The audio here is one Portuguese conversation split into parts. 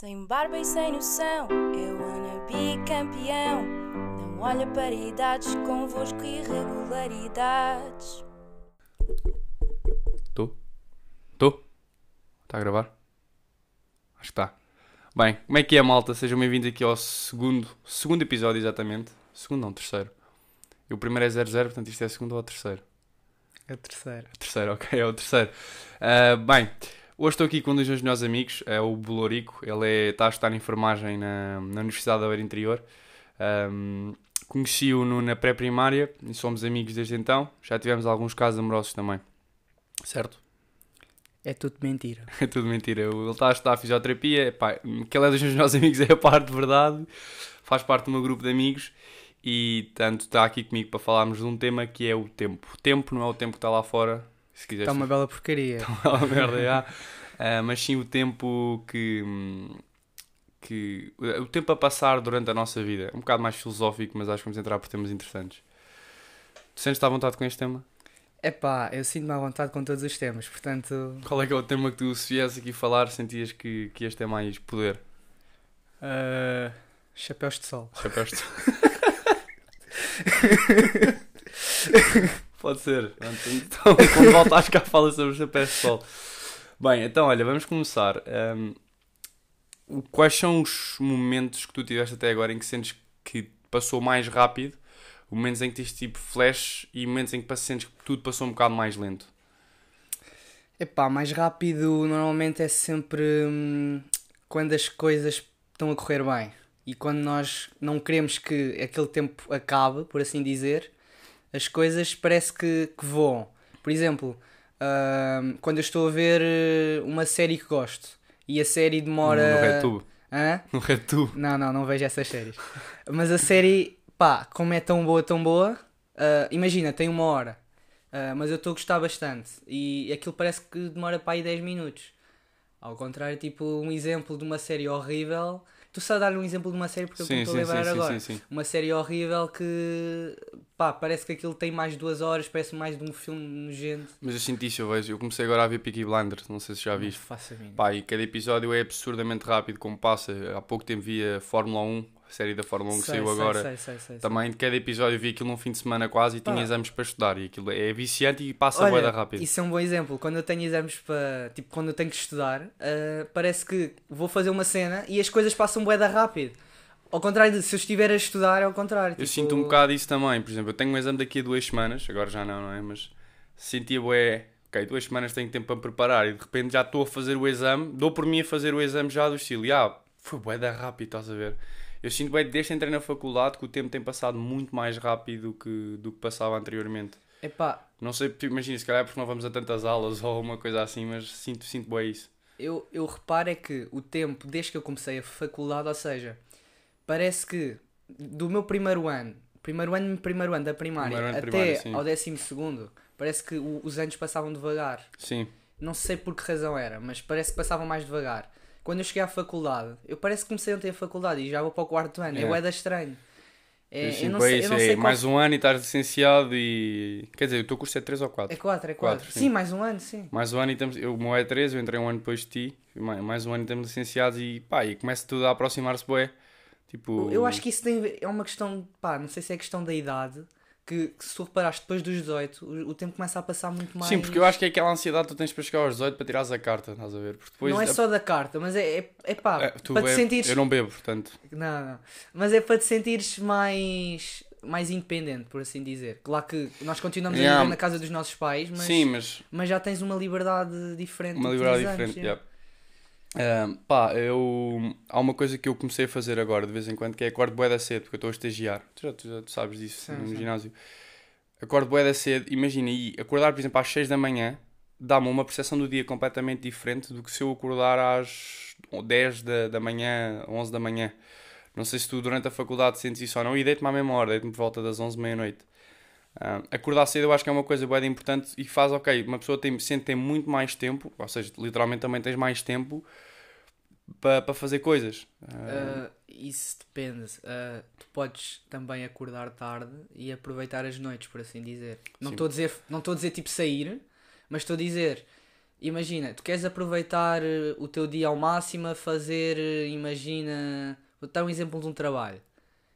Sem barba e sem noção, eu wanna be campeão. Não olha para idades, convosco irregularidades. Tô? Tô? Está a gravar? Acho que está. Bem, como é que é, malta? Sejam bem-vindos aqui ao segundo, segundo episódio, exatamente. Segundo não, terceiro. E o primeiro é 00, portanto isto é segundo ou terceiro? É o terceiro. Terceiro, ok, é o terceiro. Ah, bem, hoje estou aqui com um dos meus melhores amigos, é o Bolorico. Ele é, está a estudar enfermagem na, na Universidade da Beira Interior. Ahm, Conheci-o na pré-primária e somos amigos desde então. Já tivemos alguns casos amorosos também. Certo? É tudo mentira. É tudo mentira. Ele está a estudar fisioterapia. Pá, que ele é dos meus melhores amigos, é a parte de verdade. Faz parte do meu grupo de amigos. E tanto está aqui comigo para falarmos de um tema que é o tempo. O tempo não é o tempo que está lá fora. Se quiseres. Está uma bela porcaria. uma merda, já. Ah, mas sim o tempo que. que o tempo a passar durante a nossa vida. É um bocado mais filosófico, mas acho que vamos entrar por temas interessantes. Tu sentes-te à vontade com este tema? Epá, eu sinto-me à vontade com todos os temas, portanto. Qual é que é o tema que tu, se viesse aqui falar, sentias que, que este é mais poder? ah, chapéus de sol. Chapéus de Pode ser. Então, quando voltares cá, fala sobre os chapéus de sol. Bem, então, olha, vamos começar. O- quais são os momentos que tu tiveste até agora em que sentes que passou mais rápido? Momentos em que tens tipo flash e momentos em que sentes que tudo passou um bocado mais lento? Epá, mais rápido normalmente é sempre hum, quando as coisas estão a correr bem. E quando nós não queremos que aquele tempo acabe, por assim dizer, as coisas parece que, que voam. Por exemplo, hum, quando eu estou a ver eh, uma série que gosto e a série demora. No RedTube. Hã? No RedTube. Não, não, não vejo essas séries. Mas a série, pá, como é tão boa, tão boa, ah, imagina, tem uma hora, ah, mas eu estou a gostar bastante e aquilo parece que demora para aí 10 minutos. Ao contrário, tipo, um exemplo de uma série horrível. Tu só dar um exemplo de uma série porque eu Sim, estou sim, a lembrar agora. sim, sim. Uma série horrível que, pá, parece que aquilo tem mais de duas horas, parece mais de um filme nojento. Mas eu sinto isso, eu vejo. Eu comecei agora a ver Peaky Blinders, não sei se já viste. faço a mínima. Pá, e cada episódio é absurdamente rápido, como passa. Há pouco tempo via Fórmula 1, a série da Fórmula 1 que Sei, saiu agora. sei, sei, sei. Também de cada episódio vi aquilo num fim de semana quase e tinha exames para estudar. E aquilo é viciante e passa Olha, bué da rápido. Isso é um bom exemplo. Quando eu tenho exames para. Tipo, quando eu tenho que estudar, ah, parece que vou fazer uma cena e as coisas passam bué da rápido. Ao contrário de se eu estiver a estudar, é ao contrário. Eu tipo, sinto um bocado isso também. Por exemplo, eu tenho um exame daqui a duas semanas, agora já não, não é? Mas sentia bué. Ok, duas semanas tenho tempo para me preparar e de repente já estou a fazer o exame, dou por mim a fazer o exame já do estilo. Ah, foi bué da rápido, estás a ver? Eu sinto bem desde que entrei na faculdade que o tempo tem passado muito mais rápido do que, do que passava anteriormente. Epá, Não sei, tipo, imagina, se calhar é porque não vamos a tantas aulas ou uma coisa assim, mas sinto, sinto bem isso. eu, eu reparo é que o tempo, desde que eu comecei a faculdade, ou seja, parece que do meu primeiro ano, primeiro ano, primeiro ano da primária, ano até primária, ao décimo segundo, parece que o- os anos passavam devagar. Sim. Não sei por que razão era, mas parece que passava mais devagar. Quando eu cheguei à faculdade, eu parece que comecei ontem a faculdade e já vou para o quarto ano. É Yeah. bué estranho. É, eu eu, não sei, eu isso. não É sei qual... mais um ano e estás licenciado e. Quer dizer, o teu curso é 3 ou 4? É 4, é 4. Quatro, sim. sim. mais um ano, sim. Mais um ano e estamos. Eu, o meu é 3, eu entrei um ano depois de ti. Mais, mais um ano e estamos licenciados e pá, e começa tudo a aproximar-se, bué. Tipo. Eu acho que isso tem, é uma questão, pá, não sei se é questão da idade, que, que se tu reparaste depois dos 18, o, o tempo começa a passar muito mais. Sim, porque eu acho que é aquela ansiedade que tu tens para chegar aos 18 para tirares a carta, estás a ver? Porque depois. Não é só da carta, mas é, é, é pá, É, para te sentires. Eu não bebo, portanto. Não, não. Mas é para te sentires mais, mais independente, por assim dizer. Claro que nós continuamos a Yeah. viver na casa dos nossos pais, mas, Sim, mas mas já tens uma liberdade diferente. uma liberdade diferente. yeah. Ah, pá, eu. Há uma coisa que eu comecei a fazer agora de vez em quando que é acordo bué da cedo, porque eu estou a estagiar. Tu já, tu já tu sabes disso Sim, no sim. ginásio. Acordo bué da cedo, imagina, e acordar, por exemplo, às 6 da manhã dá-me uma percepção do dia completamente diferente do que se eu acordar às 10 da, da manhã, 11 da manhã. Não sei se tu durante a faculdade sentes isso ou não, e deito-me à mesma hora, deito-me por volta das 11 meia-noite. Ah, acordar cedo eu acho que é uma coisa bem importante e faz, ok, uma pessoa tem, sente ter muito mais tempo, ou seja, literalmente também tens mais tempo para para fazer coisas. Ah, isso depende. Ah, tu podes também acordar tarde e aproveitar as noites, por assim dizer. Não estou a dizer, não estou a dizer tipo sair, mas estou a dizer imagina, tu queres aproveitar eh, o teu dia ao máximo a fazer, eh, imagina, vou dar um exemplo de um trabalho.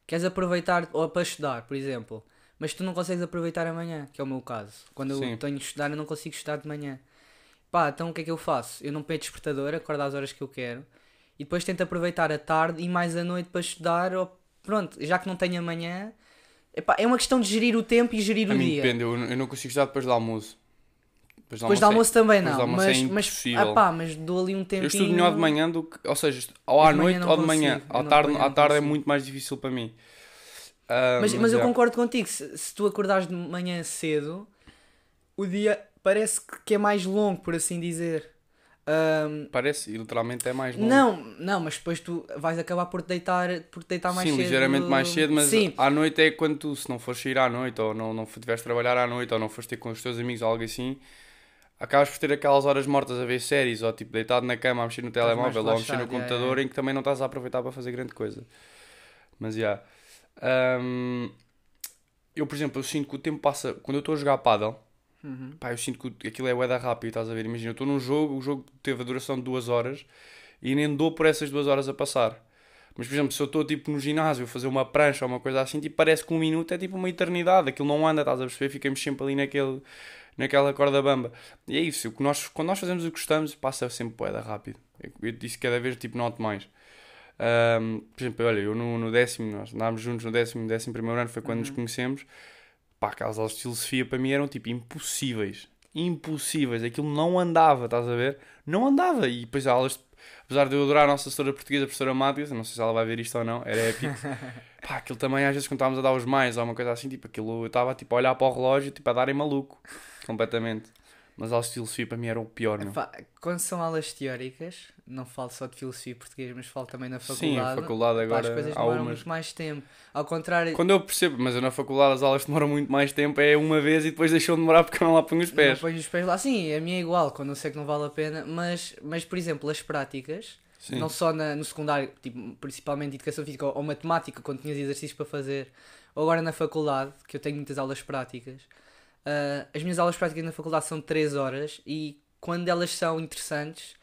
Queres aproveitar, ou para estudar, por exemplo, mas tu não consegues aproveitar amanhã, que é o meu caso. Quando Sim. eu tenho que estudar, eu não consigo estudar de manhã. Pá, então o que é que eu faço? Eu não ponho despertador, acordo às horas que eu quero e depois tento aproveitar a tarde e mais a noite para estudar. Ou, pronto, já que não tenho amanhã, epá, é uma questão de gerir o tempo e gerir A o mim dia. depende, eu, eu não consigo estudar depois do almoço. Depois do Depois do é- almoço também não, almoço mas, é mas, impossível. ah pá, mas dou ali um tempinho. Eu estudo melhor de manhã do que. Ou seja, ou Mas à noite ou de manhã. consigo, À tarde, à tarde é muito mais difícil para mim. Ah, Mas, mas eu já. concordo contigo, se, se tu acordares de manhã cedo, o dia parece que é mais longo, por assim dizer. Ahm, Parece, e literalmente é mais longo. não, não, mas depois tu vais acabar por te deitar, por te deitar mais Sim, cedo. ligeiramente mais cedo, mas Sim, à noite é quando tu, se não fores sair à noite, ou não, não tiveres trabalhar à noite, ou não fores ter com os teus amigos ou algo assim, acabas por ter aquelas horas mortas a ver séries, ou tipo deitado na cama a mexer no Estás telemóvel, ou a mexer no yeah, computador, yeah. em que também não estás a aproveitar para fazer grande coisa. Mas já. Ahm, eu, por exemplo, eu sinto que o tempo passa. Quando eu estou a jogar paddle, Uhum. pá, eu sinto que aquilo é bué rápido, estás a ver? Imagina, eu estou num jogo, o jogo teve a duração de duas horas e nem dou por essas duas horas a passar. Mas, por exemplo, se eu estou tipo no ginásio a fazer uma prancha ou uma coisa assim, tipo, parece que um minuto é tipo uma eternidade, aquilo não anda, estás a perceber? Ficamos sempre ali naquele, naquela corda bamba. E é isso, que nós, quando nós fazemos o que gostamos, passa sempre bué rápido. Eu disse cada vez, tipo, noto mais. Ahm, por exemplo, olha, eu no, no décimo, nós andámos juntos no décimo, décimo primeiro ano, foi quando nos conhecemos. Pá, aquelas aulas de filosofia para mim eram tipo impossíveis. Impossíveis. Aquilo não andava, estás a ver? Não andava. E depois aulas, apesar de eu adorar a nossa professora portuguesa, a professora Mátias, não sei se ela vai ver isto ou não, era épico. Pá, aquilo também às vezes quando estávamos a dar os mais ou uma coisa assim, tipo, aquilo eu estava tipo a olhar para o relógio, tipo a darem maluco. Completamente. Mas aulas de filosofia para mim eram o pior. Epá, quando são aulas teóricas, não falo só de filosofia português, mas falo também na Sim, faculdade. a faculdade agora as coisas demoram umas. muito mais tempo. Ao contrário, Quando eu percebo, mas eu na faculdade as aulas demoram muito mais tempo, é uma vez e depois deixou de demorar porque eu não lá ponho os Não pés. ponho os pés lá. Sim, a minha é igual, quando eu sei que não vale a pena. Mas, mas por exemplo, as práticas, Sim. não só na- no secundário, tipo, principalmente educação física ou, ou matemática, quando tinhas exercícios para fazer, ou agora na faculdade, que eu tenho muitas aulas práticas. Ah, as minhas aulas práticas na faculdade são 3 horas e quando elas são interessantes,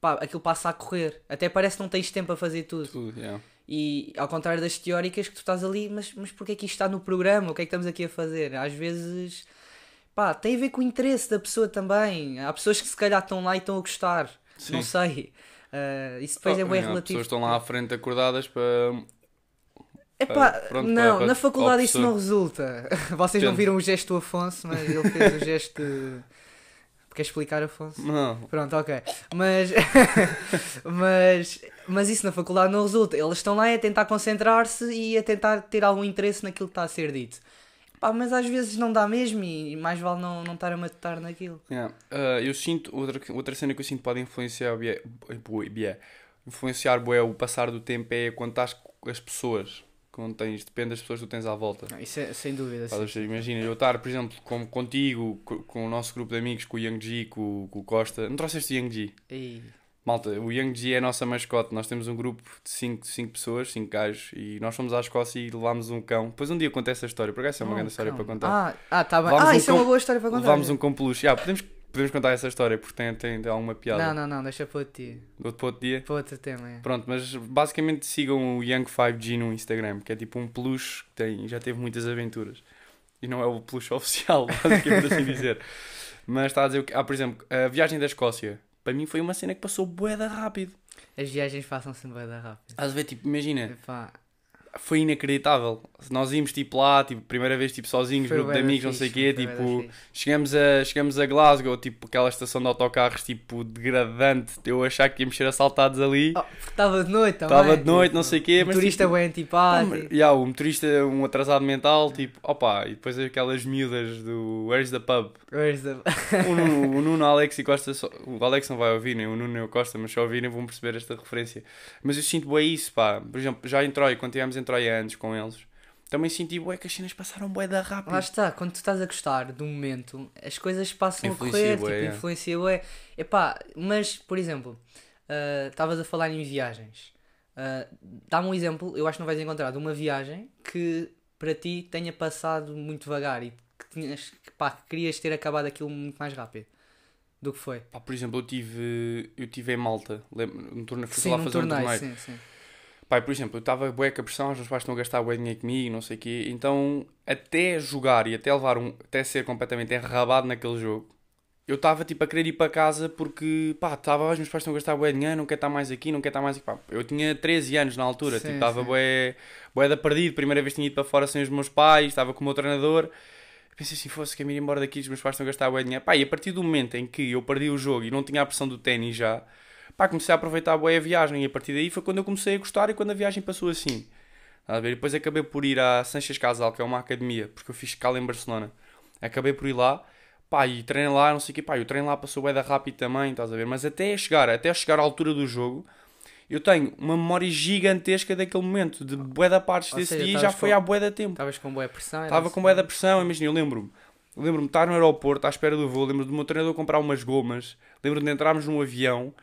pá, aquilo passa a correr. Até parece que não tens tempo a fazer tudo. Tudo, yeah. E ao contrário das teóricas que tu estás ali, mas, mas porquê é que isto está no programa? O que é que estamos aqui a fazer? Às vezes, pá, tem a ver com o interesse da pessoa também. Há pessoas que se calhar estão lá e estão a gostar. Não Sim. sei. Ah, isso depois Oh, é bem yeah, As relativo. pessoas estão lá à frente acordadas para. Epá, Ah, pronto, não, para- na para- faculdade para o isso não resulta. Vocês não viram o gesto do Afonso, mas ele fez o gesto de... Quer explicar, Afonso? Não. Pronto, ok. Mas, mas, mas isso na faculdade não resulta. Eles estão lá a tentar concentrar-se e a tentar ter algum interesse naquilo que está a ser dito. Pá, mas às vezes não dá mesmo e mais vale não, não estar a matutar naquilo. Yeah. Ah, eu sinto, outra, outra cena que eu sinto que pode influenciar, bué- influenciar bué, o passar do tempo é quando estás com as pessoas. Quando tens, depende das pessoas que tu tens à volta. Não, Isso é sem dúvida. Sim. Imagina, eu estar, por exemplo, com, contigo, co- com, o nosso grupo de amigos, com o Yang Ji, com, com o Costa. Não trouxeste o Yang Ji? E- Malta, o Yang Ji é a nossa mascote. Nós temos um grupo de 5 cinco, cinco pessoas, 5 gajos, e nós fomos à Escócia e levámos um cão. Depois um dia conta essa história, por acaso é uma Oh, grande história calma. para contar. Ah, ah, tá bem. Levámos ah, um isso é uma com- boa história para contar. levámos um com peluche. Yeah, podemos, podemos contar essa história porque tem, tem, tem alguma piada. Não, não, não, deixa para outro dia. Outro para outro dia. Para outro tema. É. Pronto, mas basicamente sigam o Young5G no Instagram, que é tipo um peluche que tem, já teve muitas aventuras. E não é o peluche oficial, basicamente assim dizer. Mas está a dizer o que. Ah, por exemplo, a viagem da Escócia. Para mim foi uma cena que passou boeda rápido. As viagens passam-se bem rápido. Estás a ver, tipo, imagina, Epá, foi inacreditável. Nós íamos tipo lá, tipo, primeira vez tipo sozinhos, foi grupo de amigos, não fixe, sei o quê, tipo, chegamos a, chegamos a Glasgow, tipo, aquela estação de autocarros, tipo, degradante, eu achar que íamos ser assaltados ali. Oh, estava de noite também. Estava de noite, tipo, não sei o quê, o mas, turista tipo, bem Pá, antipático. mas- yeah, o motorista, um atrasado mental, tipo, opa, e depois aquelas miúdas do Where's the Pub? Where's the- O Nuno, o Nuno Alex e Costa, só- o Alex não vai ouvir, nem o Nuno e o Costa, mas só ouvirem vão perceber esta referência. Mas eu sinto bué isso, pá. Por exemplo, já em Troia, quando estivemos em Troia antes com eles, também senti bué que as cenas passaram bué da rápido. Lá está, quando tu estás a gostar de um momento, as coisas passam Influencia a correr, bué, tipo, é. influencia bué. Epá, mas, por exemplo, ah, estavas a falar em viagens. Ah, Dá-me um exemplo, eu acho que não vais encontrar, de uma viagem que para ti tenha passado muito devagar e que, tinhas, que, pá, que querias ter acabado aquilo muito mais rápido. Do que foi? Pá, por exemplo, eu tive, eu tive em Malta, lembro, no torneio, fui Sim, lá fazer um torneio, torneio. sim, sim. Pá, por exemplo, eu estava bué com a pressão, os meus pais estão a gastar bué dinheiro comigo, não sei o quê, então até jogar e até levar um, até ser completamente enrabado naquele jogo, eu estava tipo a querer ir para casa porque, pá, estava, os meus pais estão a gastar bué dinheiro, não quer estar mais aqui, não quer estar mais aqui, pá, eu tinha 13 anos na altura, Sim, tipo, estava bué, bué da perdido, primeira vez tinha ido para fora sem os meus pais, estava com o meu treinador, pensei assim, fosse que ir embora daqui, os meus pais estão a gastar bué dinheiro, pá, e a partir do momento em que eu perdi o jogo e não tinha a pressão do ténis já, pá, comecei a aproveitar bué a viagem e a partir daí foi quando eu comecei a gostar e quando a viagem passou assim. A ver? E depois acabei por ir à Sanches Casal, que é uma academia, porque eu fiz escala em Barcelona. Acabei por ir lá, pá, e treinei lá, não sei o quê, pá, e o treino lá passou bué da rápido também, estás a ver? Mas até chegar, até chegar à altura do jogo, eu tenho uma memória gigantesca daquele momento, de bué da partes Ou desse seja, dia e já foi com- há bué da tempo. Estavas com boa pressão? Estava assim? com bué da pressão, imagina, eu lembro-me. Lembro-me de estar no aeroporto à espera do voo, lembro do meu treinador comprar umas gomas, lembro-me de entrarmos num avião,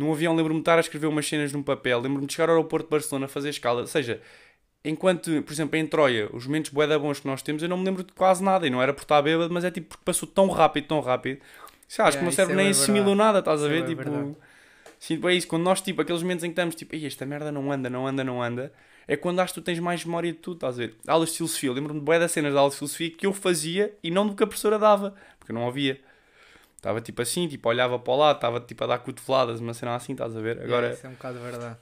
num avião lembro-me de estar a escrever umas cenas num papel, lembro-me de chegar ao aeroporto de Barcelona a fazer escala, ou seja, enquanto, por exemplo, em Troia, os momentos bué da bons que nós temos, eu não me lembro de quase nada, e não era por estar bêbado, mas é tipo porque passou tão rápido, tão rápido, sei lá, acho que Yeah, o meu cérebro é nem assimilou nada, estás a é ver, bué tipo... verdade. Sinto bem isso, quando nós, tipo, aqueles momentos em que estamos, tipo, "Ei, esta merda não anda, não anda, não anda, é quando acho que tu tens mais memória de tudo, estás a ver? Aulas de filosofia, lembro-me de bué das cenas de aulas de filosofia que eu fazia e não do que a professora dava, porque eu não ouvia. Estava tipo assim, tipo, olhava para o lado, estava tipo a dar cotoveladas, uma cena assim, estás a ver? Agora, isso é um bocado verdade.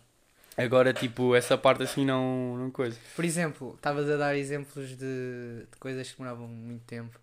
agora tipo, essa parte assim não, não coisa. Por exemplo, estavas a dar exemplos de, de coisas que demoravam muito tempo.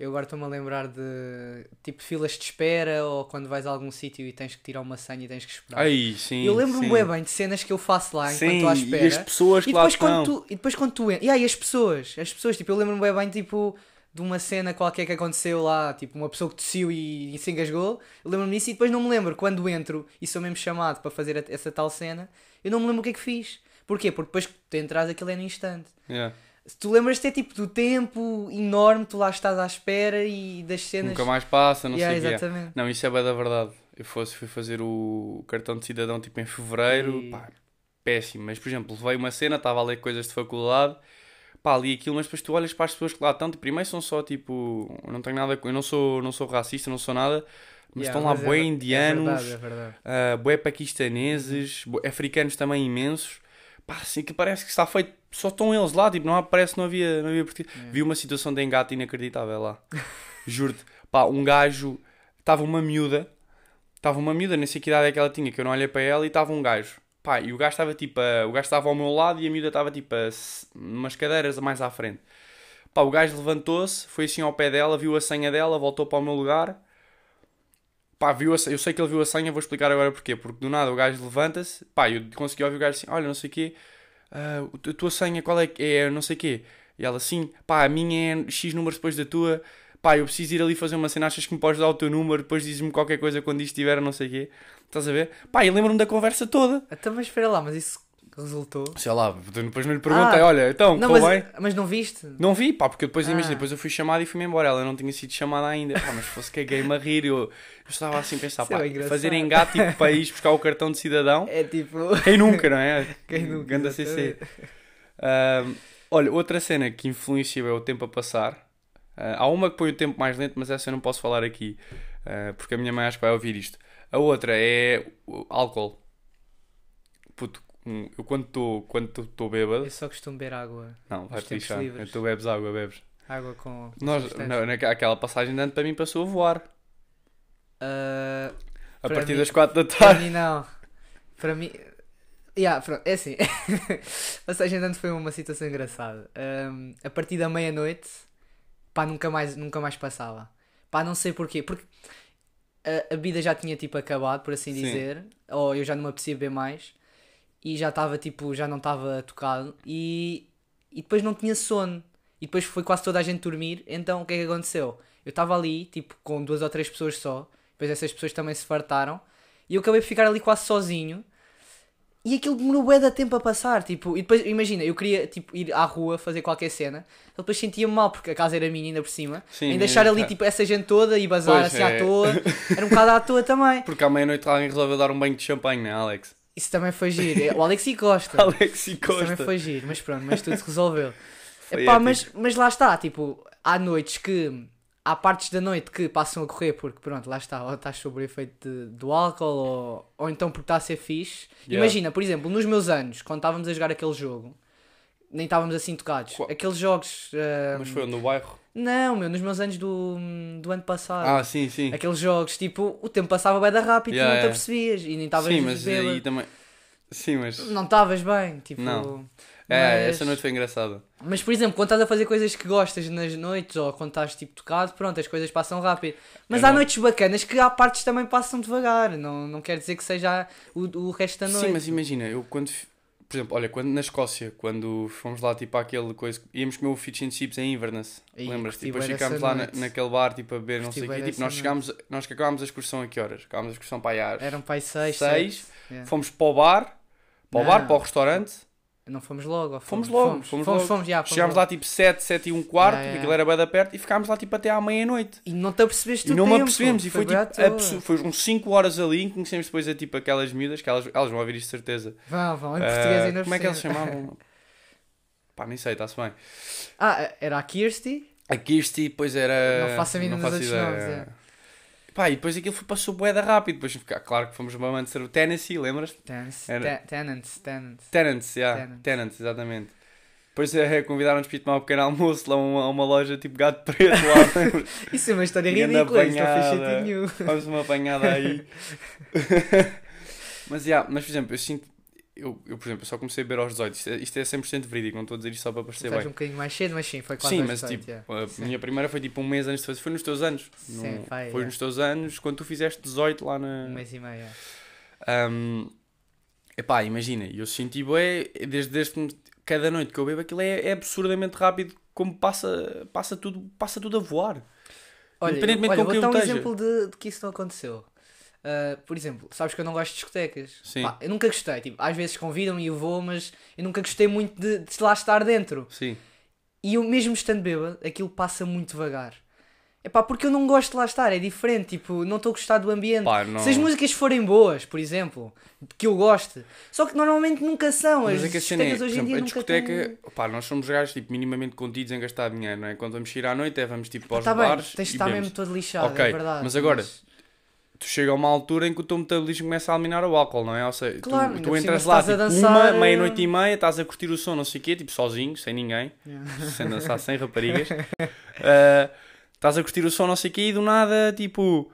Eu agora estou-me a lembrar de tipo filas de espera ou quando vais a algum sítio e tens que tirar uma senha e tens que esperar. Sim. eu lembro-me bem de cenas que eu faço lá enquanto Sim, estou à espera. e as pessoas que E lá depois, estão. quando tu, e depois quando tu entras. E aí as pessoas, as pessoas, tipo, eu lembro-me bem, bem tipo de uma cena qualquer que aconteceu lá, tipo, uma pessoa que tossiu e, e se engasgou. Eu lembro-me disso e depois não me lembro quando entro e sou mesmo chamado para fazer essa tal cena. Eu não me lembro o que é que fiz. Porquê? Porque depois que tu entras aquilo é no instante. Yeah. Se tu lembras-te é tipo do tempo enorme, tu lá estás à espera e das cenas. Nunca mais passa, não Yeah, sei o que é. exatamente. Não, isso é bem da verdade. Eu fosse, fui fazer o cartão de cidadão tipo em fevereiro, E- pá, péssimo. Mas, por exemplo, levei uma cena, estava a ler coisas de faculdade, pá, li aquilo, mas depois tu olhas para as pessoas que lá estão, tipo, primeiro são só tipo, eu não tenho nada, eu não sou, não sou racista, não sou nada, mas Yeah, estão lá mas é bué ver- indianos, É verdade, é verdade. ah, bué paquistaneses, bué africanos também imensos. Pá, assim que parece que está feito, só estão eles lá, tipo, não parece que não havia, não havia português. Yeah. Vi uma situação de engate inacreditável lá. Juro-te. Pá, um gajo, estava uma miúda, estava uma miúda, nem sei que idade é que ela tinha, que eu não olhei para ela, e estava um gajo. Pá, e o gajo estava tipo, a- o gajo estava ao meu lado e a miúda estava tipo, a umas cadeiras mais à frente. Pá, o gajo levantou-se, foi assim ao pé dela, viu a senha dela, voltou para o meu lugar. Pá, viu a, eu sei que ele viu a senha, vou explicar agora porquê. Porque do nada o gajo levanta-se, pá, eu consegui ouvir o gajo assim: olha, não sei o quê, ah, a tua senha qual é que é? Não sei o quê. E ela assim, pá, a minha é X números depois da tua. Pá, eu preciso ir ali fazer uma cena, achas que me podes dar o teu número? Depois dizes-me qualquer coisa quando isto estiver, não sei o quê. Estás a ver? Pá, e lembro-me da conversa toda. Então, mas espera lá, mas isso resultou. Sei lá, depois não lhe perguntei, Ah, olha, então, Não, mas, bem? mas não viste? Não vi, pá, porque depois, Ah. imagina, depois eu fui chamado e fui-me embora. Ela não tinha sido chamada ainda. Pá, mas se fosse caguei-me a rir, eu, eu estava assim a pensar, Isso é pá, engraçado. fazer engate tipo, ir buscar o cartão de cidadão. É tipo. Quem nunca, não é? Quem nunca, Ganda CC. olha, outra cena que influencia é o tempo a passar. Ah, há uma que põe o tempo mais lento, mas essa eu não posso falar aqui, ah, porque a minha mãe acho que vai ouvir isto. A outra é o álcool. Puto, um, eu quando estou quando estou bêbado, Eu só costumo beber água. não, vai livres. Tu bebes água, bebes. Água com. Nós, na, naquela aquela passagem de ano para mim passou a voar. Ah, A Para partir mim- das 4 da para tarde. mim, não. Para mim. Yeah, pronto, é assim. Ou seja, andando foi uma situação engraçada. Ahm, a partir da meia-noite, pá, nunca mais, nunca mais passava. Pá, não sei porquê. Porque a, a vida já tinha tipo acabado, por assim Sim. dizer. Ou eu já não me apetecia beber mais. E já estava tipo, já não estava tocado. E, e depois não tinha sono. E depois foi quase toda a gente dormir. Então o que é que aconteceu? Eu estava ali, tipo, com duas ou três pessoas só. Depois essas pessoas também se fartaram. E eu acabei por ficar ali quase sozinho. E aquilo demorou bué da tempo a passar, tipo, e depois, imagina, eu queria, tipo, ir à rua fazer qualquer cena, eu depois sentia-me mal, porque a casa era minha ainda por cima, Sim, em deixar ali, é. tipo, essa gente toda e bazar Pois assim é. à toa, era um bocado à toa também. Porque à meia-noite alguém resolveu dar um banho de champanhe, não é, Alex? Isso também foi giro, É, o Alexi Costa, Alex e isso também Costa. foi giro, mas pronto, mas tudo se resolveu. Foi Epá, mas, mas lá está, tipo, há noites que há partes da noite que passam a correr porque, pronto, lá está, ou estás sob o efeito de- do álcool ou, ou então porque está a ser fixe. Yeah. Imagina, por exemplo, nos meus anos, quando estávamos a jogar aquele jogo, nem estávamos assim tocados. Aqueles jogos. ah, Mas foi no bairro? Não, meu, nos meus anos do, do ano passado. Ah, sim, sim. Aqueles jogos, tipo, o tempo passava bem da rápido Yeah, e não te yeah. apercebias e nem estavas Sim, mas aí também. Sim, mas. Não estavas bem, tipo. Não. É, mas- essa noite foi engraçada. Mas, por exemplo, quando estás a fazer coisas que gostas nas noites ou quando estás tipo tocado, pronto, as coisas passam rápido. Mas Eu há não- noites bacanas que há partes que também passam devagar. Não, não quer dizer que seja o, o resto da noite. Sim, mas imagina, eu quando. Por exemplo, olha, quando na Escócia, quando fomos lá tipo àquele coisa. íamos comer o fish and chips em Inverness. Ih, Lembras? curti Tipo, depois ficámos lá na- naquele bar tipo a beber, não sei o quê. Tipo, nós chegámos. Nós que acabámos a excursão a que horas? Acabámos a excursão para aí às Eram para aí seis, seis. sete. Yeah. Fomos para o bar. Para o Não. bar, para o restaurante. Não fomos logo. Fomos Fomos, logo, Fomos, fomos fomos, logo. fomos, já, Chegámos logo. lá tipo 7, 7 e um quarto, Yeah, porque yeah. aquilo era bem da perto, e ficámos lá tipo até à meia-noite. E não te apercebeste E não me apercebemos, e foi, à tipo, absurdo. foi uns 5 horas ali, e conhecemos depois a, tipo, aquelas miúdas, que elas, elas vão ouvir isto de certeza. Vão, vão, em Ah, português ainda Como é que cima. chamavam? Pá, nem sei, está-se bem. Ah, era a Kirsty? A Kirsty, depois era. Não faço a mínima dos outros nomes, é. Pá, e depois aquilo foi, passou boeda rápido. Depois, fica- claro que fomos de ser o Tennessee, lembras? Tenants, Era- te- Tenants, Tenants. Tenants, yeah. Tenants. Tenants, exatamente. Depois é, convidaram-nos para ir tomar um pequeno almoço lá a uma, uma loja tipo gato preto lá. Isso é uma história ridícula, isso não fez sentido. Vamos uma apanhada aí. mas, yeah, mas, por exemplo, eu sinto. Eu, eu, por exemplo, só comecei a beber aos 18. Isto é, isto é 100% verídico, não estou a dizer isto só para parecer Estás bem. um bocadinho mais cedo, mas sim, foi quase Sim, mas 18, tipo, yeah. a Sim. minha primeira foi tipo um mês antes de fazer. Foi nos teus anos. Sim, vai, foi é. nos teus anos, quando tu fizeste 18 lá na. Um mês e meio. yeah. Um, epá, imagina, eu senti bué, desde, desde cada noite que eu bebo aquilo é, é absurdamente rápido, como passa, passa, tudo, passa tudo a voar. Olha, Independentemente olha com vou quem dar eu um esteja. exemplo de, de que isso não aconteceu. Uh, por exemplo, sabes que eu não gosto de discotecas. Sim. Pá, eu nunca gostei. Tipo, às vezes convidam-me e eu vou, mas eu nunca gostei muito de, de lá estar dentro. Sim. E eu mesmo estando bêbado, aquilo passa muito devagar. É pá, porque eu não gosto de lá estar, é diferente. Tipo, não estou a gostar do ambiente. Pá, não- Se as músicas forem boas, por exemplo, que eu goste, só que normalmente nunca são. As é que a cena é, hoje em exemplo, dia a nunca discoteca, têm. pá, nós somos gajos tipo, minimamente contidos em gastar dinheiro, não é? Quando vamos sair à noite é vamos tipo aos Está Tá bem, bares tens de estar mesmo todo lixado, Ok, é verdade. mas agora, Tu chega a uma altura em que o teu metabolismo começa a eliminar o álcool, não é? Ou seja, Claro, tu, tu cima entras lá tipo dançar, uma, eh, meia-noite e meia, estás a curtir o som, não sei o quê, tipo sozinho, sem ninguém, Yeah. sem dançar, sem raparigas. Uh, estás a curtir o som, não sei o quê, e do nada, tipo,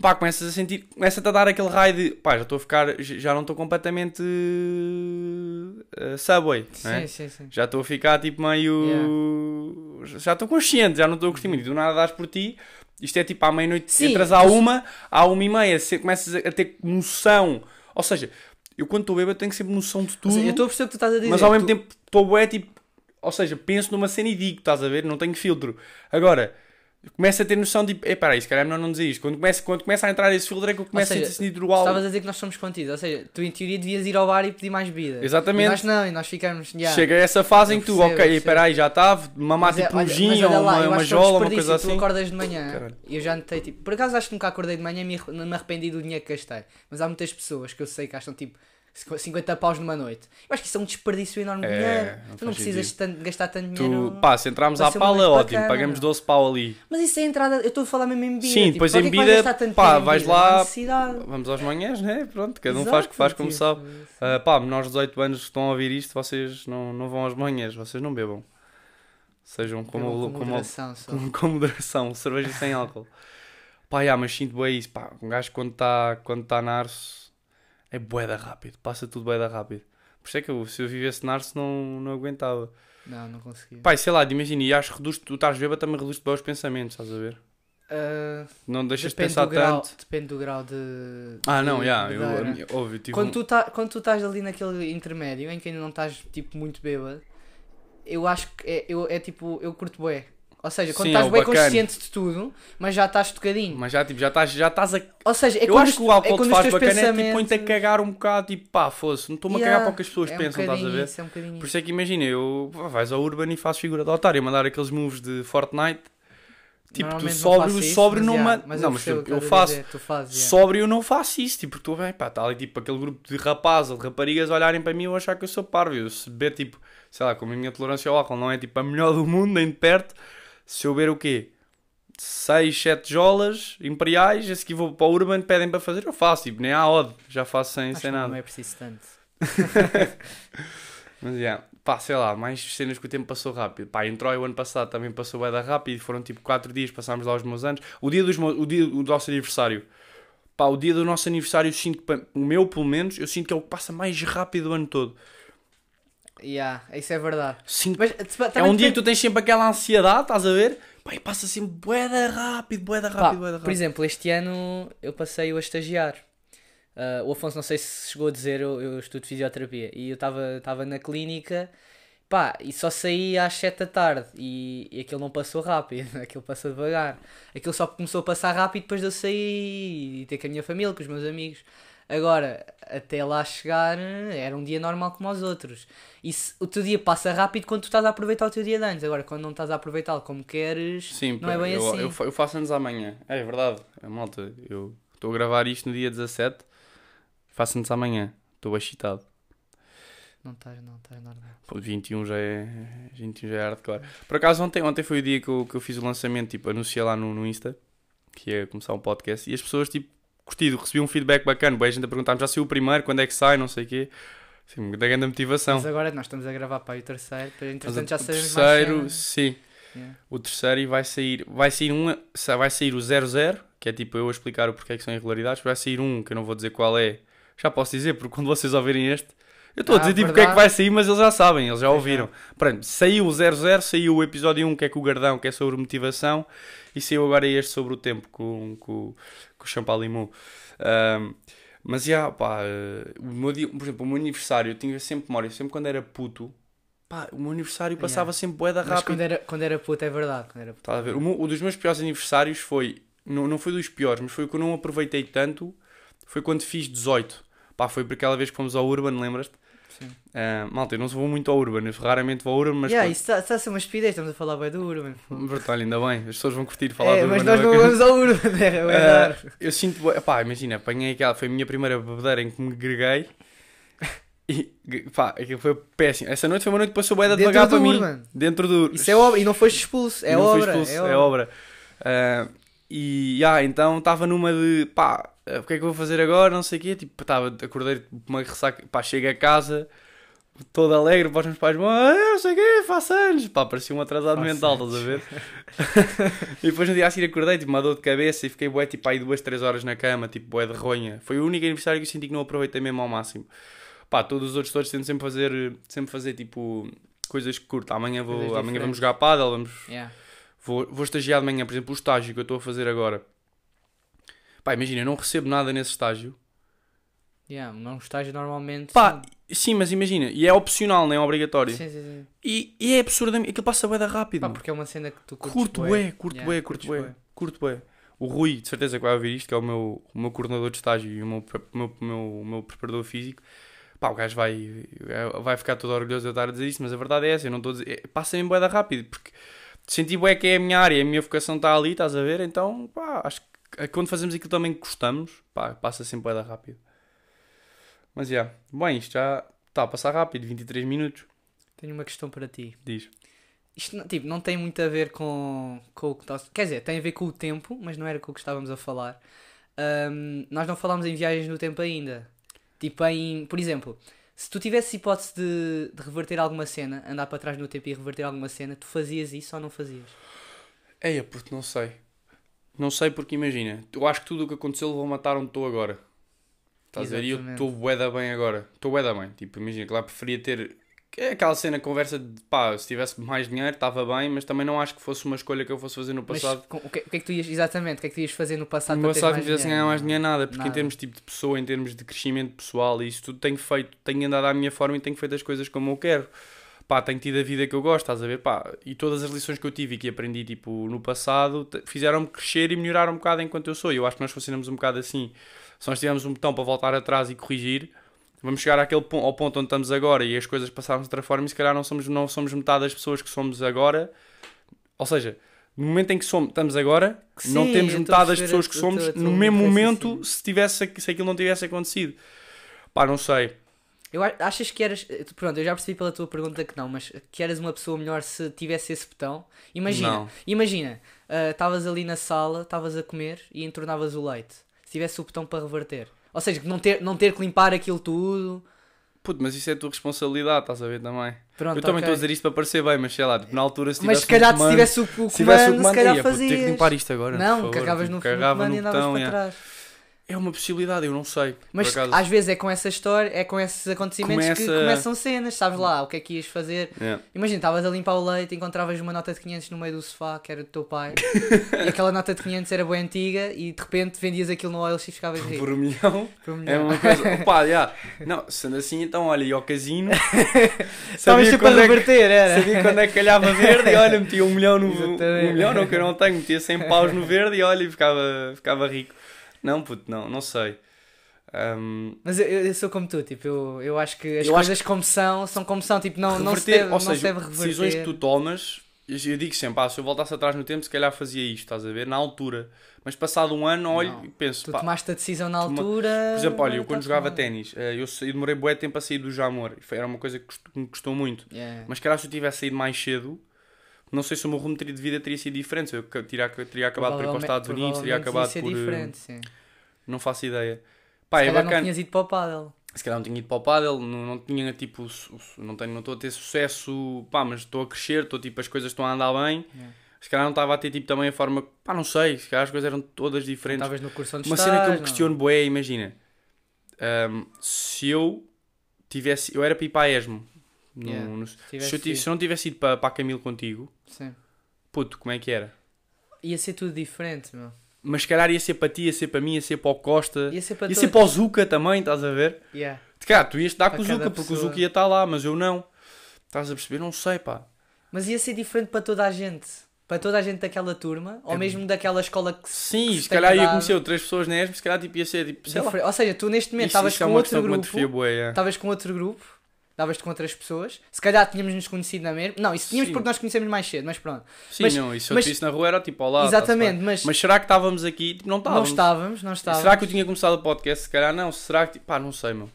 pá, começas a sentir, começa-te a dar aquele raio de, pá, já estou a ficar, já não estou completamente uh, subway, é? Sim, sim, sim. Já estou a ficar tipo meio. Já estou consciente, já não estou a curtir muito. E do nada dás por ti. Isto é tipo à meia-noite, Sim, entras à uma, à uma e meia, se- começas a ter noção. Ou seja, eu quando estou bêbado tenho sempre noção de tudo, seja, eu estou a perceber o que tu estás a dizer. mas ao mesmo tu- tempo estou bué tipo. Ou seja, penso numa cena e digo, estás a ver? Não tenho filtro. Agora, começo a ter noção de. É peraí, se calhar melhor não dizer isto. Quando começa, quando começa a entrar esse filtro é que eu começo seja, a sentir o tu álcool. Estavas a dizer que nós somos contidos, ou seja, tu em teoria devias ir ao bar e pedir mais bebida. Exatamente. E nós não, e nós ficamos. Yeah. Chega a essa fase em que tu, percebo, ok, percebo. peraí, já estava, mamar Mas é- tipo um mas gin ou uma, uma é um jola, uma coisa assim. Tu acordas de manhã e eu já notei, tipo, por acaso acho que nunca acordei de manhã e me, arre- me arrependi do dinheiro que gastei. Mas há muitas pessoas que eu sei que gastam tipo 50 paus numa noite. Eu acho que isso é um desperdício enorme de É, dinheiro. não tu não precisas tanto- gastar tanto Tu, dinheiro. pá, se entrarmos à pala, noite ótimo, bacana, pagamos meu. 12 pau ali. Mas isso é entrada, eu estou a falar mesmo em bebida. Sim, tipo, depois em que é que tanto pá, vais? Não há lá-. Vamos às manhãs, né? Pronto, cada um Exato, faz, faz como tipo, sabe. Ah, pá, menores de 18 anos que estão a ouvir isto, vocês não, não vão às manhãs, vocês não bebam. Sejam como, bebam como, com moderação só. com, moderação, cerveja sem álcool. Pá, já, mas sinto bem isso, pá. Um gajo quando está quando tá na arço é boeda rápido, passa tudo boeda rápido. Por isso é que eu, se eu vivesse na não, não aguentava. Não, não consegui. Pá, e sei lá, imagina, e acho que reduz, tu estás bêbado também reduz bem os pensamentos, estás a ver? Ah, Não deixas de pensar grau, tanto. depende do grau de. Ah, de não, já, bebedeira. eu, óbvio, tive quando, um- tu tá, quando tu estás ali naquele intermédio em que ainda não estás tipo muito bêbado, eu acho que é, eu, é tipo, eu curto bué. Ou seja, quando Sim, estás é o bem bacana. consciente de tudo, mas já estás tocadinho. Mas já, tipo, já estás já estás a Ou seja, é eu quando acho que o álcool é te faz bacana é tipo pensamentos- põe-te a cagar um bocado, tipo pá, fosse, não estou-me a Yeah, cagar para o que as pessoas é um pensam, estás a ver? isso, é um bocadinho Por isso. é que imagina, eu pá, vais ao Urban e faço figura de otário, a mandar aqueles moves de Fortnite, tipo, tu sóbrio, isso, sóbrio não yeah, ma- mas Não, eu mas eu, eu a faço, dizer, fazes, yeah. sóbrio eu não faço isso, tipo, tu bem, pá, está ali tipo aquele grupo de rapazes ou de raparigas a olharem para mim e eu achar que eu sou parvo, eu se beber tipo, sei lá, como a minha tolerância ao álcool não é tipo a melhor do mundo, nem de perto, se eu beber o quê? 6, 7 jolas imperiais, a seguir vou para o Urban, pedem para fazer, eu faço, tipo, nem há odd, já faço sem, Acho sem nada. não é preciso tanto. Mas, yeah, pá, sei lá, mais cenas que o tempo passou rápido. Pá, em Troia o ano passado também passou bem rápido, foram tipo 4 dias, passámos lá os meus anos. O dia, dos, meus- o dia do nosso aniversário, pá, o dia do nosso aniversário, eu sinto que, o meu pelo menos, eu sinto que é o que passa mais rápido o ano todo. Yeah, isso é verdade. Sinto Mas, É um dia que tu tens sempre aquela ansiedade, estás a ver? E passa sempre boeda rápido, boeda rápido, boeda rápido. por exemplo, este ano eu passei-o a estagiar. Ah, o Afonso, não sei se chegou a dizer, eu, eu estudo fisioterapia e eu estava na clínica pá, e só saí às 7 da tarde e, e aquilo não passou rápido, aquilo passou devagar. Aquilo só começou a passar rápido depois de eu sair e ter com a minha família, com os meus amigos. Agora, até lá chegar, era um dia normal como os outros. E se- o teu dia passa rápido quando tu estás a aproveitar o teu dia de antes. Agora, quando não estás a aproveitá-lo como queres, Sim, não é bem eu, assim. Eu, eu faço anos amanhã. É, verdade. É, malta, eu estou a gravar isto no dia 17. Faço anos amanhã. Estou excitado. Não estás, não estás normal. Pô, 21 já é, 21 já é hardcore. Por acaso, ontem, ontem foi o dia que eu, que eu fiz o lançamento, tipo, anunciei lá no, no Insta, que ia começar um podcast, e as pessoas, tipo, curtido, recebi um feedback bacana, boa, a gente a perguntar já saiu o primeiro, quando é que sai, não sei o quê. Sim, da grande motivação. Mas agora nós estamos a gravar para o terceiro, entretanto já o sabemos terceiro, sim. Yeah. O terceiro e vai sair, vai sair um, vai sair o 00, que é tipo eu a explicar o porquê que são irregularidades, vai sair um que eu não vou dizer qual é. Já posso dizer, porque quando vocês ouvirem este, eu estou a Ah, dizer tipo o que é que vai sair, mas eles já sabem, eles já ouviram. Pronto, saiu o 00, saiu o episódio 1 que é com o Gardão, que é sobre motivação, e saiu agora este sobre o tempo com, com, com o Champalimau. Ahm, mas já, pá, eh, o meu dia, por exemplo, o meu aniversário, eu tinha sempre memória, sempre quando era puto, pá, o meu aniversário passava Yeah. sempre boeda Mas rápido. quando era, quando era puto é verdade. Quando era puto. Estás a ver? O, meu- um dos meus piores aniversários foi. Não, não foi dos piores, mas foi o que eu não aproveitei tanto. Foi quando fiz 18. Pá, foi por aquela vez que fomos ao Urban, lembras-te? Sim. Ah, malta, eu não vou muito ao Urban, eu raramente vou ao Urban, mas. yeah, pronto. isso está está a ser uma estupidez, estamos a falar bem do Urban. Bertalho, ainda bem, as pessoas vão curtir falar É, do mas Urban. nós não é? vamos ao Urban, é, verdade. eu sinto. Pá, imagina, apanhei aquela. Foi a minha primeira bebedeira em que me greguei. E, pá, aquilo foi péssimo. Essa noite foi uma noite que passou da Dentro devagar para mim. Urban. Dentro do. Isso é obra, e não foste expulso, é obra. expulso, é é obra. obra. Ah, e ah, então estava numa de pá, o que é que eu vou fazer agora? Não sei o quê. Tipo, estava, acordei com uma ressaca, pá, chego a casa todo alegre para os meus pais, ah, não sei o quê, faço anos. Pá, parecia um atrasado mental, estás a ver? e depois no dia a seguir acordei, tipo, uma dor de cabeça e fiquei bué, tipo, aí duas, três horas na cama, tipo, bué de ronha. Foi o único aniversário que eu senti que não aproveitei mesmo ao máximo. Pá, todos os outros todos tento sempre fazer, sempre fazer, tipo, coisas que curto. Amanhã, vou, amanhã vamos jogar pádel, vamos Yeah. Vou, vou estagiar de manhã, por exemplo, o estágio que eu estou a fazer agora. Pá, imagina, eu não recebo nada nesse estágio. Yeah, não estágio normalmente. Pá, sim, mas imagina, e é opcional, não é obrigatório. sim, sim, sim. E, e é absurdamente, aquilo passa bué da rápido. Pá, porque é uma cena que tu curtes curto bué. curto Yeah, bué, curto bué, curto bué. O Rui, de certeza que vai ouvir isto, que é o meu, o meu coordenador de estágio e o meu, meu, meu, meu preparador físico. Pá, o gajo vai, vai ficar todo orgulhoso de eu estar a dizer isto, mas a verdade é essa, eu não estou a dizer, é, passa em bué da rápido, porque senti bué que é a minha área, a minha vocação está ali, estás a ver? Então, pá, acho que quando fazemos aquilo também que gostamos, pá, passa sempre bué da rápido. Mas, já, bem, isto já está a passar rápido, 23 minutos, Tenho uma questão para ti. diz. Isto não- tipo, não tem muito a ver com, com o que nós. Quer dizer, tem a ver com o tempo, mas não era com o que estávamos a falar. Ahm, nós não falámos em viagens no tempo ainda. Tipo, em. Por exemplo, se tu tivesse hipótese de, de reverter alguma cena, andar para trás no tempo e reverter alguma cena, tu fazias isso ou não fazias? Eia, puto, não sei. Não sei porque imagina, eu acho que tudo o que aconteceu levou a matar onde estou agora. Estás a ver? E eu estou bué bem agora. Estou bué bem. Tipo, imagina, claro, preferia ter... É aquela cena, conversa de pá, se tivesse mais dinheiro estava bem, mas também não acho que fosse uma escolha que eu fosse fazer no Mas passado. com- o, que, o que é que tu ias. Exatamente, o que é que tu ias fazer no passado No para passado não mais tivesse ganhar mais dinheiro nada, porque em Nada. termos tipo, de pessoa, em termos de crescimento pessoal, e isso tudo tenho feito, tenho andado à minha forma e tenho feito as coisas como eu quero. Pá, tenho tido a vida que eu gosto, estás a ver? Pá, e todas as lições que eu tive e que aprendi tipo, no passado fizeram-me crescer e melhorar um bocado enquanto eu sou. E eu acho que nós funcionamos um bocado assim. Se nós tivermos um botão para voltar atrás e corrigir, vamos chegar àquele ponto, ao ponto onde estamos agora e as coisas passaram de outra forma e se calhar não somos, não somos metade das pessoas que somos agora. Ou seja, no momento em que somos, estamos agora, não Sim, temos estou a metade das pessoas que somos no mesmo momento raciocínio. se, tivesse, se aquilo não tivesse acontecido. Pá, não sei. Eu achas que eras. Pronto, eu já percebi pela tua pergunta que não, mas que eras uma pessoa melhor se tivesse esse botão? Imagina, Não. imagina, ah, estavas ali na sala, estavas a comer e entornavas o leite. Se tivesse o botão para reverter. Ou seja, não ter, não ter que limpar aquilo tudo. Puto, mas isso é a tua responsabilidade, estás a ver também. Pronto, eu também estou a dizer isto para parecer bem, mas sei lá, tipo, na altura se Mas tivesse se calhar um se comando, tivesse o, o se tivesse o comando, se comando, calhar ia, puto, ter que limpar isto agora, por Não, favor, carregavas tipo, no, no comando e no andavas botão, para trás. É uma possibilidade, eu não sei. Mas às vezes é com essa história, é com esses acontecimentos que Começa- começam cenas, sabes lá o que é que ias fazer. Yeah. Imagina, estavas a limpar o leite, encontravas uma nota de 500 no meio do sofá, que era do teu pai, e aquela nota de 500 era boa antiga, e de repente vendias aquilo no OLX e ficavas rico. Por um milhão Por um é milhão. uma coisa. Opa, já. Não, sendo assim, então olha, ia ao casino. Estavas sempre a quando é que- reverter, era? Sabia quando é que calhava verde e olha, metia um milhão no. Exatamente. Um milhão não, que eu não tenho, metia 100 paus no verde e olha, e ficava, ficava rico. Não, puto, não, não sei. Ahm, Mas eu, eu sou como tu, tipo, eu, eu acho que as Eu coisas como são, são como são, tipo, não, não, se reverter, deve, ou não se seja, deve reverter. decisões que tu tomas, eu eu digo sempre, ah, se eu voltasse atrás no tempo, se calhar fazia isto, estás a ver? Na altura. Mas passado um ano, olho Não. e penso, Tu pá, tomaste a decisão na toma- altura. Por exemplo, olha, eu quando tá jogava ténis, eh, eu saí- demorei bué tempo a sair do Jamor. Era uma coisa que que me custou muito. Yeah. Mas calhar se eu tivesse saído mais cedo, não sei se o meu rumo de vida teria sido diferente. Se eu teria, teria acabado por ir para os Estados Unidos, teria acabado ser por. diferente, sim. Não faço ideia. Pá, Se é calhar bacana. não tinhas ido para o paddle. Se calhar não tinha ido para o paddle, não, não tinha tipo. Não tenho- não estou a ter sucesso, pá, mas estou a crescer, estou tipo, as coisas estão a andar bem. Yeah. Se calhar não estava a ter tipo também a forma. Pá, não sei, se calhar as coisas eram todas diferentes. Estavas no curso onde Uma estás, cena que eu me questiono, boé, imagina. ahm, se eu tivesse. Eu era para ir para a ESMO. No- Yeah, se, tivesse eu, se eu não tivesse ido para, para a Camilo contigo, Sim. puto, como é que era? Ia ser tudo diferente, meu. Mas se calhar ia ser para ti, ia ser para mim, ia ser para o Costa, Ia ser para ia ser para o Zuka também, estás a ver? Yeah. Cá, tu ias Para com o Zuka, porque o pessoa. Zuka ia estar lá, mas eu não. Estás a perceber? Não sei, pá. Mas ia ser diferente para toda a gente. Para toda a gente daquela turma, ou É- mesmo daquela escola que se Sim, que se se calhar ia conhecer outras pessoas na ESMO, se calhar tipo, ia ser tipo, sei lá. Ou seja, tu neste momento estavas isso é com uma outro grupo, é. estavas com outro grupo, estavas com outras pessoas, se calhar tínhamos nos conhecido na mesma. Não, isso tínhamos Sim. porque nós conhecemos mais cedo, mas pronto. Sim, Mas- não, e se eu mas- te visse na rua era tipo, olá. Exatamente, mas, Mas será que estávamos aqui? Tipo, não não estávamos. estávamos, não estávamos. Será que eu tinha começado o podcast? Se calhar não. Será que, tipo, pá, não sei, meu.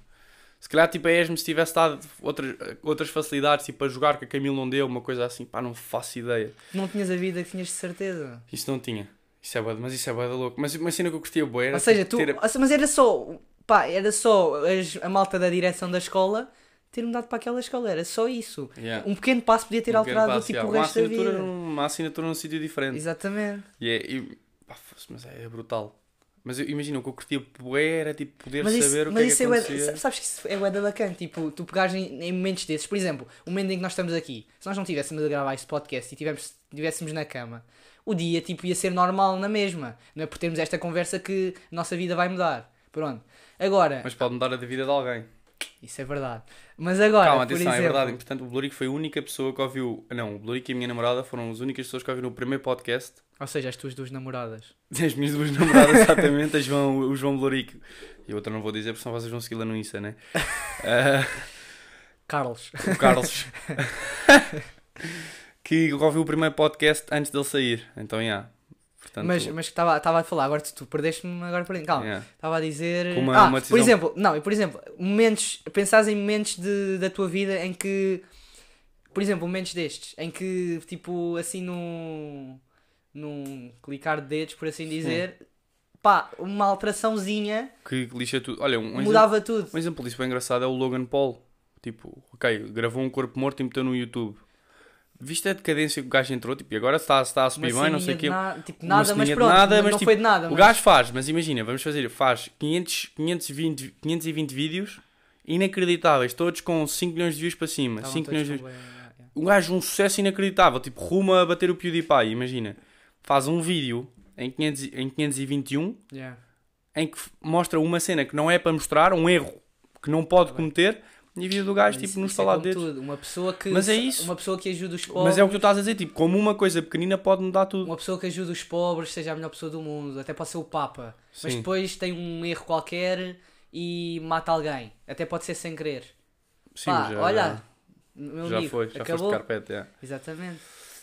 Se calhar, tipo, a ESMO, se tivesse dado outras, outras facilidades, tipo, a jogar que a Camilo não deu, uma coisa assim, pá, não faço ideia. Não tinhas a vida que tinhas de certeza. Isso não tinha. Isso é bué- mas isso é da louco. Mas uma cena que eu curtia bué era, Ou seja, tipo, tu. ter- Mas era só. Pá, era só as- a malta da direção da escola ter mudado para aquela escola. Era só isso. Yeah. Um pequeno passo podia ter Um alterado passo, tipo, yeah. o uma resto da vida. num- uma assinatura num sítio diferente. Exatamente. E é, e- pá, mas é, é brutal. Mas eu imagino, o que eu curtia bué era, tipo, poder Mas isso, saber o que é que é acontecia. sabes que isso é bué da bacana, tipo, tu pegares em, em momentos desses, por exemplo, o momento em que nós estamos aqui, se nós não tivéssemos a gravar este podcast e tivemos, estivéssemos na cama, o dia tipo ia ser normal na mesma, não é por termos esta conversa que a nossa vida vai mudar. Pronto. Agora, Mas pode mudar a vida de alguém. Isso é verdade. Mas agora, Calma, atenção, exemplo, é verdade. Portanto, o Blurico foi a única pessoa que ouviu. Não, o Blurico e a minha namorada foram as únicas pessoas que ouviram o primeiro podcast. ou seja, as tuas duas namoradas. As minhas duas namoradas, exatamente, a João, o João Blurico. E outra não vou dizer, porque senão vocês vão segui-la no Insta, né? Ah, Carlos. o Carlos. que ouviu o primeiro podcast antes dele sair. Então, já. Yeah. Portanto, mas mas estava estava a falar, agora tu, tu perdeste-me agora por aí. Calma. yeah. Estava a dizer. Uma- ah, uma por decisão- exemplo, não, e por exemplo, momentos, pensares em momentos de, da tua vida em que, por exemplo, momentos destes, em que, tipo, assim, num, num clicar de dedos, por assim dizer, pá, uma alteraçãozinha Que lixa tudo. Olha, um, um exemplo, mudava tudo. um exemplo disso bem engraçado é o Logan Paul. Tipo, ok, gravou um corpo morto e meteu no YouTube. Viste a decadência que o gajo entrou? Tipo, e agora está, está a subir bem, não sei o quê. na- tipo, nada, mas pronto, nada, não, mas, não tipo, foi de nada. O mas- gajo faz, mas imagina, vamos fazer, faz 500, 520, 520 vídeos inacreditáveis, todos com 5 milhões de views para cima. Estavam 5 todos milhões de views. Um gajo, um sucesso inacreditável, tipo, rumo a bater o PewDiePie, imagina. Faz um vídeo em, 500, e- em 521 Yeah. em que mostra uma cena que não é para mostrar, um erro que não pode cometer, e a vida do gajo, Mas tipo, isso- no isso é. Uma pessoa que Mas é isso. uma pessoa que ajuda os pobres, Mas é o que tu estás a dizer, tipo, como uma coisa pequenina pode mudar tudo. uma pessoa que ajuda os pobres, seja a melhor pessoa do mundo, até pode ser o Papa, mas Sim. depois tem um erro qualquer e mata alguém, até pode ser sem querer. Sim, Pá, já, olha, meu já amigo, foi, já acabou. foste carpete, é. Exatamente.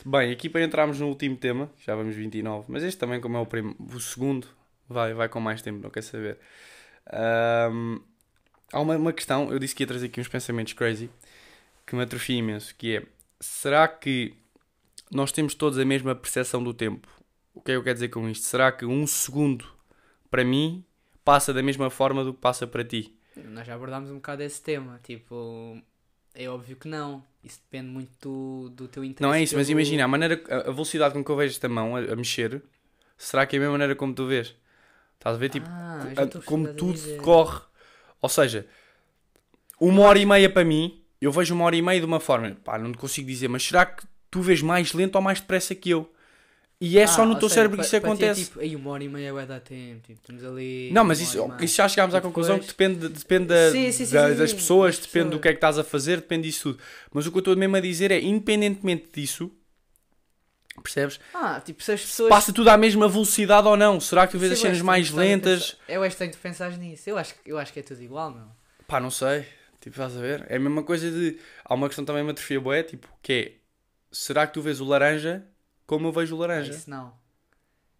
Bem, aqui para entrarmos no último tema, já vamos 29, mas este também, como é o, prim... o segundo, vai, vai com mais tempo, não quer saber. Ahm, há uma, uma questão, eu disse que ia trazer aqui uns pensamentos crazy que me atrofia imenso, que é será que nós temos todos a mesma percepção do tempo? O que é que eu quero dizer com isto? Será que um segundo para mim passa da mesma forma do que passa para ti? Nós já abordámos um bocado esse tema. Tipo, é óbvio que não. Isso depende muito do, do teu interesse. Não é isso, mas imagina, a maneira, a velocidade com que eu vejo esta mão a, a mexer, será que é a mesma maneira como tu vês? Estás a ver, tipo, Ah, a- como tudo decorre. Ou seja, uma hora e meia para mim, eu vejo uma hora e meia de uma forma, pá, não te consigo dizer, mas será que tu vês mais lento ou mais depressa que eu? E é só Ah, no ou teu seja, cérebro que isso ti é acontece. tipo, aí uma hora e meia vai dar tempo. Tipo, estamos ali. Não, mas isso, isso já chegámos à E conclusão que depois- depende, depende da- Sim, sim, sim, da- sim, das pessoas, depende do que é que estás a fazer, depende disso tudo. Mas o que eu estou mesmo a dizer é, independentemente disso, percebes? Ah, tipo, se as pessoas. Passa tudo à mesma velocidade ou não? Será que tu vês as cenas mais lentas? Eu acho que tenho que pensar nisso. Eu acho, que- eu acho que é tudo igual, meu. Pá, não sei. Tipo, estás a ver? É a mesma coisa de. Há uma questão também me atrofia boé, tipo, que é. Será que tu vês o laranja como eu vejo o laranja? isso não.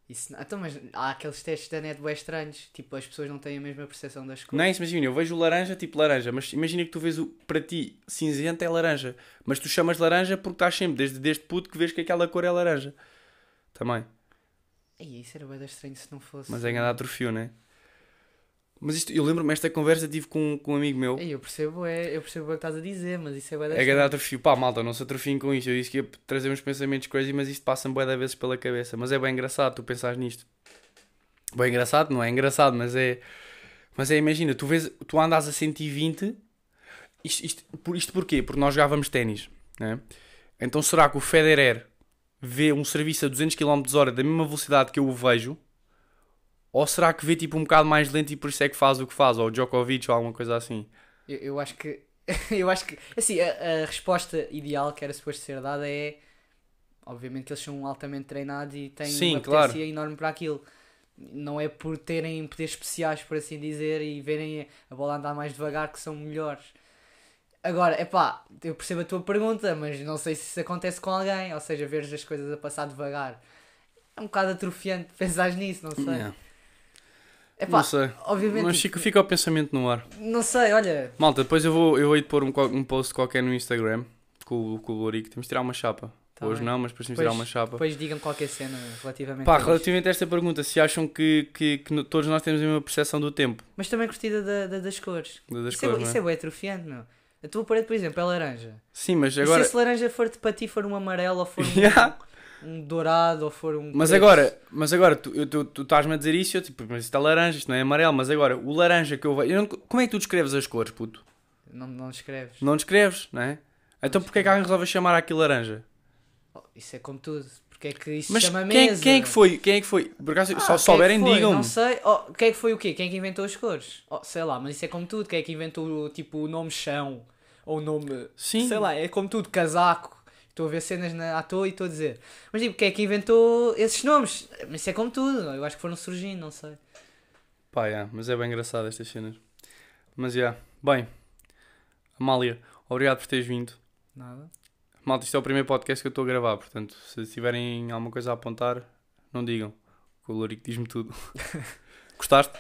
Isso não. Então, mas há aqueles testes da net bem estranhos. Tipo, as pessoas não têm a mesma percepção das coisas. Não é isso, imagina, eu vejo o laranja tipo laranja, mas imagina que tu vês o. Para ti, cinzento é laranja. Mas tu chamas laranja porque estás sempre, desde, desde puto, que vês que aquela cor é laranja. Também. Ei, isso era bem estranho se não fosse. Mas é grande atrofio, não é? Mas isto, eu lembro-me, esta conversa tive com, com um amigo meu. Eu percebo, é, eu percebo o que estás a dizer, mas isso é bem É grande atrofio. Pá, malta, não se atrofiem com isto. Eu disse que ia trazer uns pensamentos crazy, mas isto passa-me bué de vezes pela cabeça. Mas é bem engraçado tu pensares nisto. Bem engraçado, não é engraçado, mas é. Mas é, imagina, tu, vês, tu andas a 120. Isto, isto, por, isto porquê? Porque nós jogávamos ténis, né? Então será que o Federer vê um serviço a 200 km hora da mesma velocidade que eu o vejo? Ou será que vê tipo um bocado mais lento e por isso é que faz o que faz? Ou o Djokovic ou alguma coisa assim? Eu, eu acho que. eu acho que. Assim, a, a resposta ideal que era suposto ser dada é. Obviamente que eles são altamente treinados e têm Sim, uma claro. potência enorme para aquilo. Não é por terem poderes especiais, por assim dizer, e verem a bola andar mais devagar que são melhores. Agora, é pá, eu percebo a tua pergunta, mas não sei se isso acontece com alguém, ou seja, veres as coisas a passar devagar. É um bocado atrofiante pensar nisso, não sei. Yeah. Epá, Não sei. obviamente. Mas fica, fica o pensamento no ar. Não sei, olha. Malta, depois eu vou, eu vou ir pôr um, um post qualquer no Instagram com, o- com o Lorico. Temos de tirar uma chapa. Tá Hoje bem. não, mas depois temos de tirar uma chapa. depois digam qualquer cena relativamente Pá, a relativamente a esta pergunta, se acham que, que, que no- todos nós temos a mesma percepção do tempo, Mas também curtida da, da- das cores. das isso, cores, é, não isso é? é bem atrofiante, meu. A tua parede, por exemplo, é laranja. Sim, mas E agora... se esse laranja for para ti for um amarelo ou for um, Yeah. Um dourado ou for um. Mas preto, agora, mas agora tu, tu, tu estás-me a dizer isso, eu tipo, mas isto é laranja, isto não é amarelo, mas agora, o laranja que eu vejo... eu não- como é que tu descreves as cores, puto? Não, não escreves. Não descreves, não é? Então porquê é que alguém resolve chamar aquilo laranja? Oh, isso é como tudo. Porque é que isso Mas chama quem, mesa. quem é que foi? Quem é que foi? Por acaso, Ah, só é souberem, digam-me. Não sei. Oh, quem é que foi o quê? Quem é que inventou as cores? Oh, sei lá, mas isso é como tudo. Quem é que inventou tipo o nome chão? Ou o nome. Sim. Sei lá, é como tudo, casaco. Estou a ver cenas na, à toa e estou a dizer. Mas tipo, quem é que inventou esses nomes? Mas isso é como tudo. Eu acho que foram surgindo, não sei. Pá, yeah, mas é bem engraçado estas cenas. Mas, já. Yeah. Bem, Amália, obrigado por teres vindo. Nada. Malta, isto é o primeiro podcast que eu estou a gravar, portanto, se tiverem alguma coisa a apontar, não digam. O Lorico diz-me tudo. Gostaste?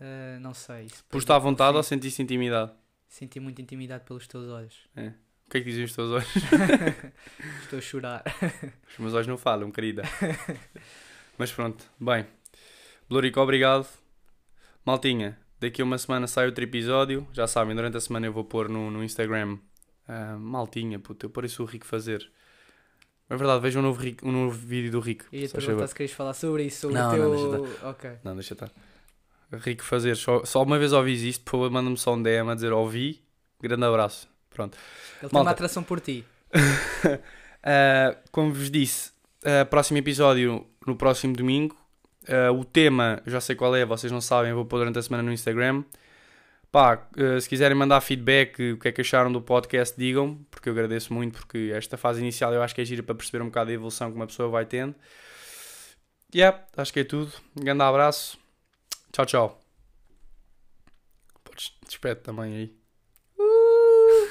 Ah, não sei. Estar à vontade ou sentiste intimidade? Senti muita intimidade pelos teus olhos. O que é que dizem os teus olhos? Estou a chorar. Os meus olhos não falam, querida. Mas pronto, bem. Lorico, obrigado. Maltinha, daqui a uma semana sai outro episódio. Já sabem, durante a semana eu vou pôr no, no Instagram. ah, maltinha, puto, eu pareço o Rico fazer. É verdade, veja um novo, um novo vídeo do Rico. E faz perguntar se querias falar sobre isso, sobre Não, o não, teu. deixa ok. Não, deixa estar. Rico fazer. Só, só uma vez ouvis isto, por favor, manda-me só um DM a dizer ouvi. Grande abraço. Pronto. Ele tem uma Malta. atração por ti. Uh, como vos disse, uh, próximo episódio no próximo domingo. Uh, o tema, já sei qual é, vocês não sabem, vou pôr durante a semana no Instagram. Pá, se quiserem mandar feedback, o que é que acharam do podcast, digam, porque eu agradeço muito, porque esta fase inicial eu acho que é gira para perceber um bocado a evolução que uma pessoa vai tendo. Yeah, acho que é tudo. Um grande abraço. Tchau, tchau. Podes despede também aí.